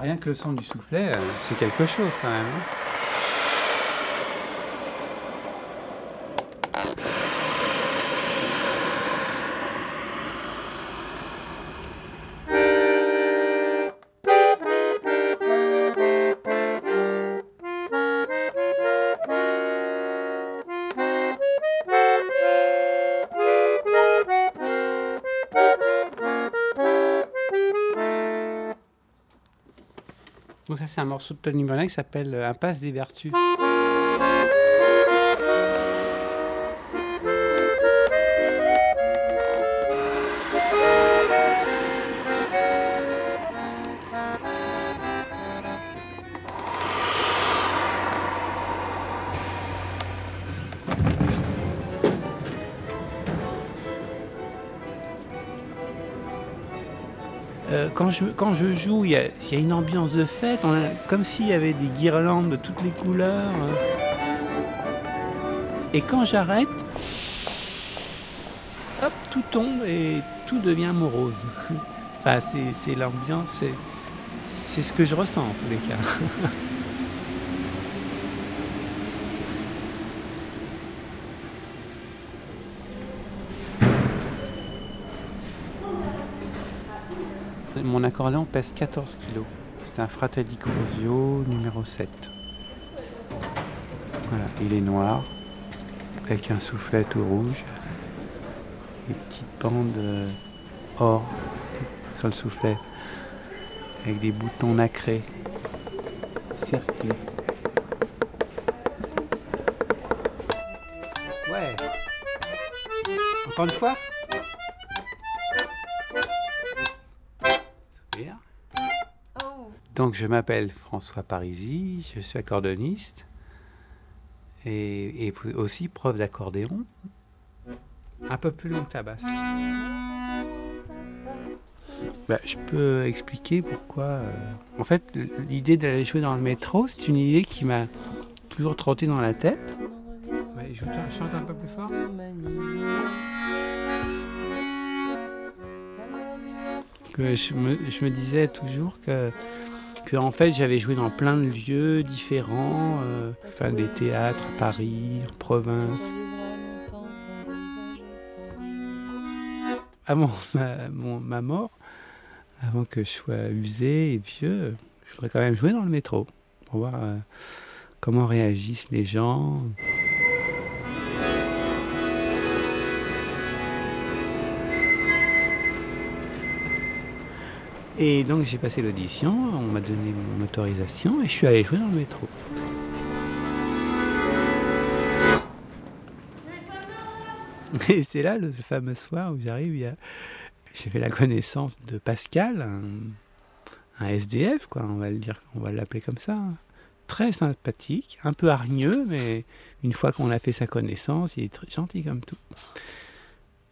rien que le son du soufflet, euh, c'est quelque chose quand même. Donc ça c'est un morceau de Tony Bernard qui s'appelle euh, Impasse des Vertus. Euh, quand, je, quand je joue, il y, a, une ambiance de fête, comme s'il y avait des guirlandes de toutes les couleurs. euh. Et quand j'arrête, hop, tout tombe et tout devient morose. Enfin, c'est l'ambiance, c'est ce que je ressens en tous les cas. Mon accordéon pèse 14 kg. C'est un Fratelli Crosio numéro 7. Voilà, il est noir, avec un soufflet tout rouge, des petites bandes euh, or sur le soufflet, avec des boutons nacrés, cerclés. Ouais. Encore une fois? Donc je m'appelle François Parisi, je suis accordoniste et, et aussi prof d'accordéon. Un peu plus long que la basse. Bah, je peux expliquer pourquoi. euh, En fait, l'idée d'aller jouer dans le métro, c'est une idée qui m'a toujours trotté dans la tête. Ouais, je chante un peu plus fort. que je me, je me disais toujours que, que en fait j'avais joué dans plein de lieux différents, euh, enfin des théâtres à Paris, en province. Avant ma, mort, avant que je sois usé et vieux, je voudrais quand même jouer dans le métro pour voir euh, comment réagissent les gens. Et donc j'ai passé l'audition, on m'a donné mon autorisation et je suis allé jouer dans le métro. Et c'est là le fameux soir où j'arrive, j'ai fait la connaissance de Pascal, un, un SDF, quoi, on va le dire, on va l'appeler comme ça. Très sympathique, un peu hargneux, mais une fois qu'on a fait sa connaissance, il est très gentil comme tout.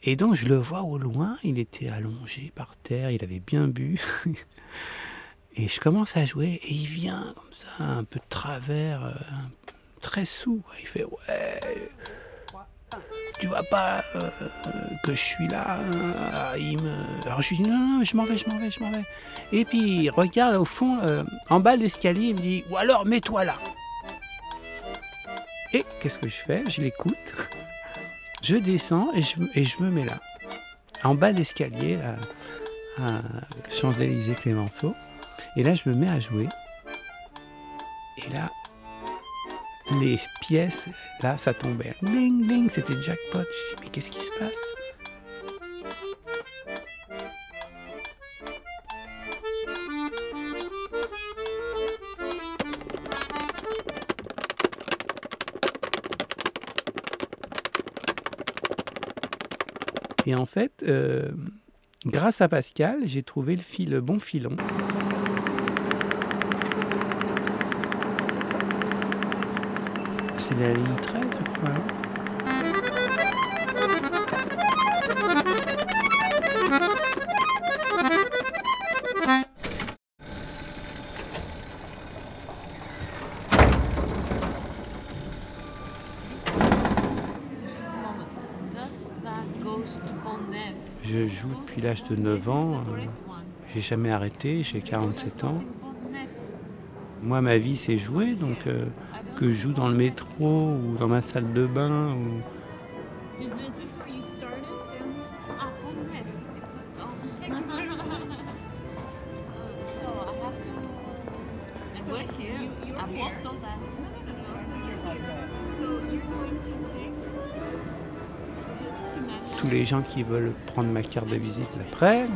Et donc je le vois au loin, il était allongé par terre, il avait bien bu. Et je commence à jouer et il vient comme ça, un peu de travers, euh, très sous. Il fait ouais, tu vois pas euh, euh, que je suis là. me... Alors je lui dis non, non, je m'en vais, je m'en vais, je m'en vais. Et puis il regarde au fond, euh, en bas de l'escalier, il me dit ou alors mets-toi là. Et qu'est-ce que je fais? Je l'écoute. Je descends et je, me mets là. En bas de l'escalier, à Champs-Élysées Clémenceau. Et là, je me mets à jouer. Et là, les pièces, là, ça tombait. Ding, ding, c'était jackpot. Je dis, mais qu'est-ce qui se passe? Et en fait, euh, grâce à Pascal, j'ai trouvé le, fil, le bon filon. C'est la ligne 13, je crois. Je joue depuis l'âge de 9 ans. euh. J'ai jamais arrêté, j'ai 47 ans. Moi, ma vie, c'est jouer, donc euh, que je joue dans le métro ou dans ma salle de bain. Ou... tous les gens qui veulent prendre ma carte de visite la prennent.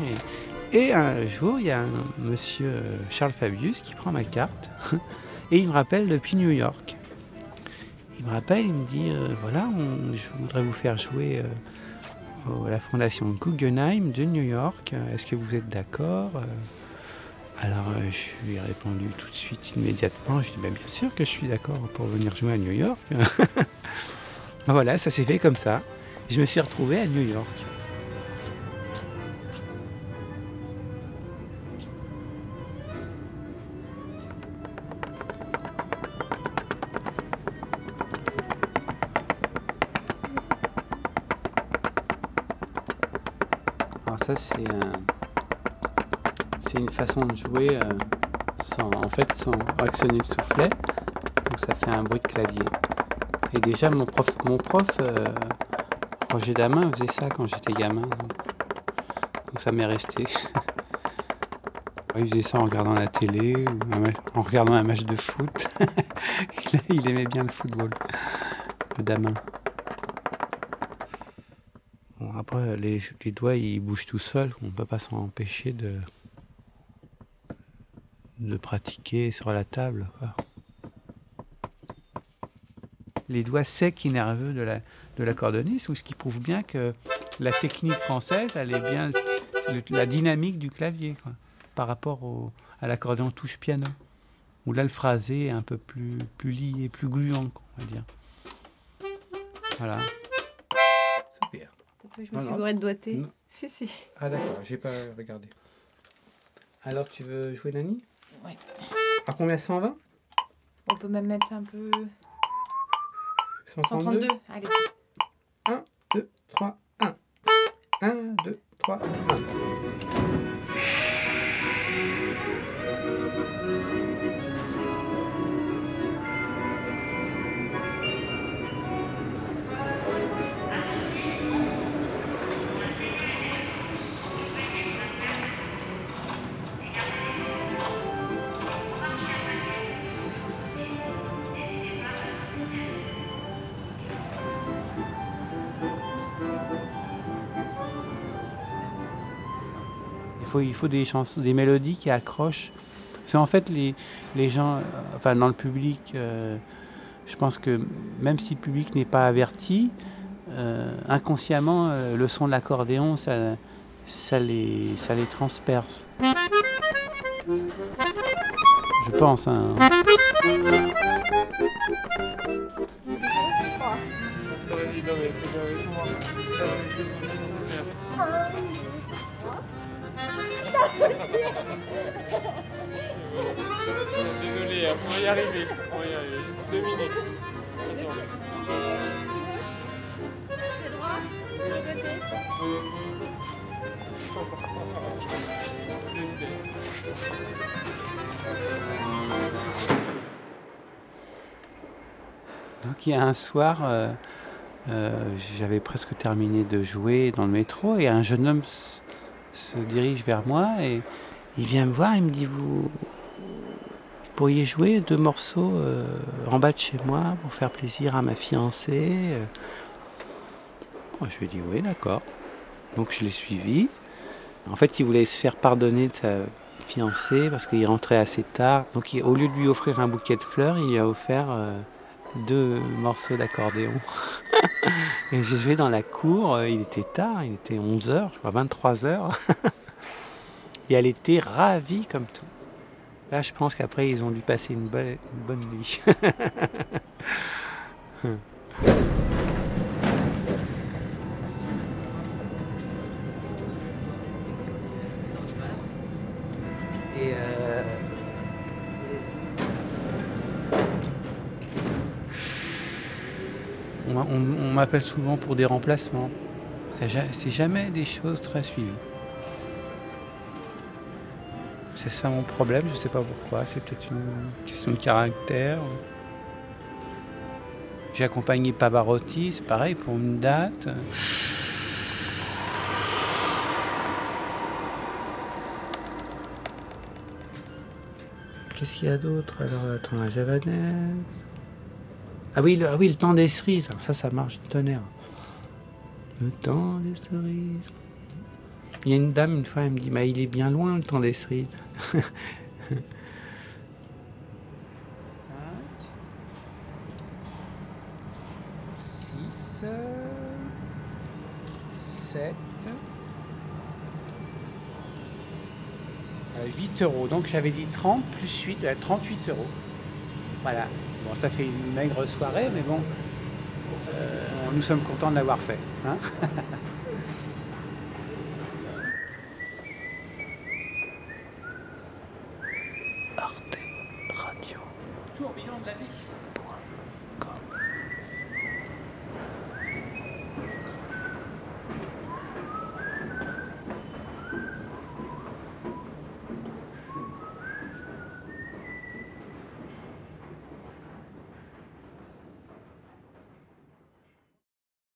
Et, un jour, il y a un monsieur euh, Charles Fabius qui prend ma carte et il me rappelle depuis New York. Il me rappelle, il me dit euh, voilà, je voudrais vous faire jouer euh, à la fondation Guggenheim de New York. Est-ce que vous êtes d'accord Alors, je lui ai répondu tout de suite, immédiatement. Je lui ai dit Bah, bien sûr que je suis d'accord pour venir jouer à New York. voilà, ça s'est fait comme ça. Je me suis retrouvé à New York. Alors ça c'est un- c'est une façon de jouer euh, sans en fait sans actionner le soufflet. Donc ça fait un bruit de clavier. Et déjà mon prof mon prof euh, Roger Damin faisait ça quand j'étais gamin. Donc, ça m'est resté. Il faisait ça en regardant la télé en regardant un match de foot. il, aimait bien le football. Le Damin. Bon, après, les, doigts, ils bougent tout seuls. On ne peut pas s'en empêcher de, de pratiquer sur la table. Les doigts secs et nerveux de la, de ce qui prouve bien que la technique française, elle est bien la dynamique du clavier quoi, par rapport au, à l'accordéon touche piano, où là le phrasé est un peu plus, plus lié, plus gluant, quoi, on va dire. Voilà. Super. Je me non. figurais de doigté Non. Si, si. Ah d'accord, j'ai pas regardé. Alors tu veux jouer Nani? Ouais. À combien 120 On peut même mettre un peu. 132 132. Allez. 1, 2, 3, 1. 1, 2, 3, 1. Il faut des chansons, des mélodies qui accrochent. Parce qu'en fait, les, les gens, euh, enfin dans le public, euh, je pense que même si le public n'est pas averti, euh, inconsciemment, le son de l'accordéon, ça, ça, les, ça les transperce. Je pense. hein. Désolé, hein, on va y arriver. On va y arriver. Juste deux minutes. Donc il y a un soir, euh, euh, j'avais presque terminé de jouer dans le métro et un jeune homme se dirige vers moi et il vient me voir, il me dit vous pourriez jouer deux morceaux euh, en bas de chez moi pour faire plaisir à ma fiancée. euh. Je lui ai dit oui d'accord. Donc je l'ai suivi. En fait il voulait se faire pardonner de sa fiancée parce qu'il rentrait assez tard. Donc au lieu de lui offrir un bouquet de fleurs, il lui a offert euh, deux morceaux d'accordéon. Et j'ai joué dans la cour, euh, il était tard, il était 11h, je crois 23h. Et elle était ravie comme tout. Là, je pense qu'après, ils ont dû passer une, bonne- une bonne nuit. m'appelle souvent pour des remplacements. C'est jamais des choses très suivies. C'est ça mon problème, je sais pas pourquoi. C'est peut-être une question de caractère. J'ai accompagné Pavarotti, c'est pareil pour une date. Qu'est-ce qu'il y a d'autre alors Attends, la javanaise? Ah oui, le, ah oui, le temps des cerises. Ça, ça marche tonnerre. Le temps des cerises. Il y a une dame, une fois, elle me dit bah, il est bien loin le temps des cerises. 5, 6, 7, 8 euros. Donc j'avais dit 30 plus 8, euh, 38 euros. Voilà. Bon, ça fait une maigre soirée, mais bon, euh, nous sommes contents de l'avoir fait. hein. Arte Radio. Tourbillon de la vie.